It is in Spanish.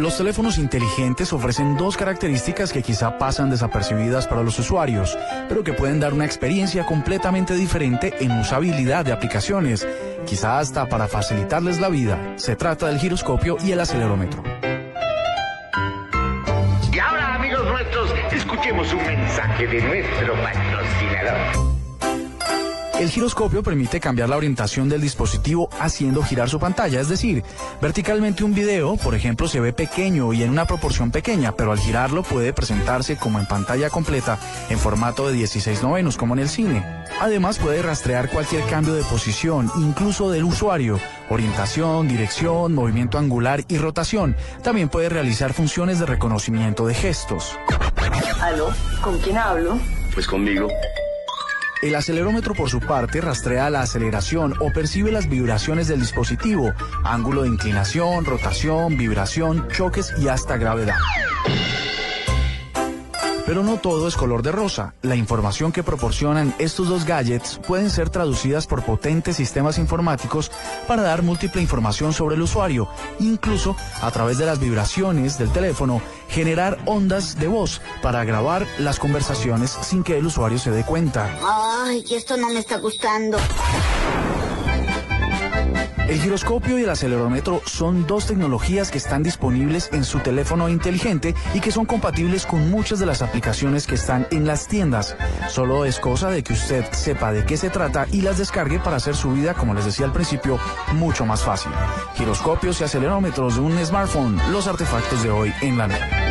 Los teléfonos inteligentes ofrecen dos características que quizá pasan desapercibidas para los usuarios, pero que pueden dar una experiencia completamente diferente en usabilidad de aplicaciones, quizá hasta para facilitarles la vida. Se trata del giroscopio y el acelerómetro. Y ahora, amigos nuestros, escuchemos un mensaje de nuestro patrocinador. El giroscopio permite cambiar la orientación del dispositivo haciendo girar su pantalla, es decir, verticalmente un video, por ejemplo, se ve pequeño y en una proporción pequeña, pero al girarlo puede presentarse como en pantalla completa en formato de 16 novenos, como en el cine. Además puede rastrear cualquier cambio de posición, incluso del usuario, orientación, dirección, movimiento angular y rotación. También puede realizar funciones de reconocimiento de gestos. ¿Aló? ¿Con quién hablo? Pues conmigo. El acelerómetro por su parte rastrea la aceleración o percibe las vibraciones del dispositivo, ángulo de inclinación, rotación, vibración, choques y hasta gravedad. Pero no todo es color de rosa. La información que proporcionan estos dos gadgets pueden ser traducidas por potentes sistemas informáticos para dar múltiple información sobre el usuario, incluso a través de las vibraciones del teléfono, generar ondas de voz para grabar las conversaciones sin que el usuario se dé cuenta. Ay, esto no me está gustando. El giroscopio y el acelerómetro son dos tecnologías que están disponibles en su teléfono inteligente y que son compatibles con muchas de las aplicaciones que están en las tiendas. Solo es cosa de que usted sepa de qué se trata y las descargue para hacer su vida, como les decía al principio, mucho más fácil. Giroscopios y acelerómetros de un smartphone, los artefactos de hoy en la nube.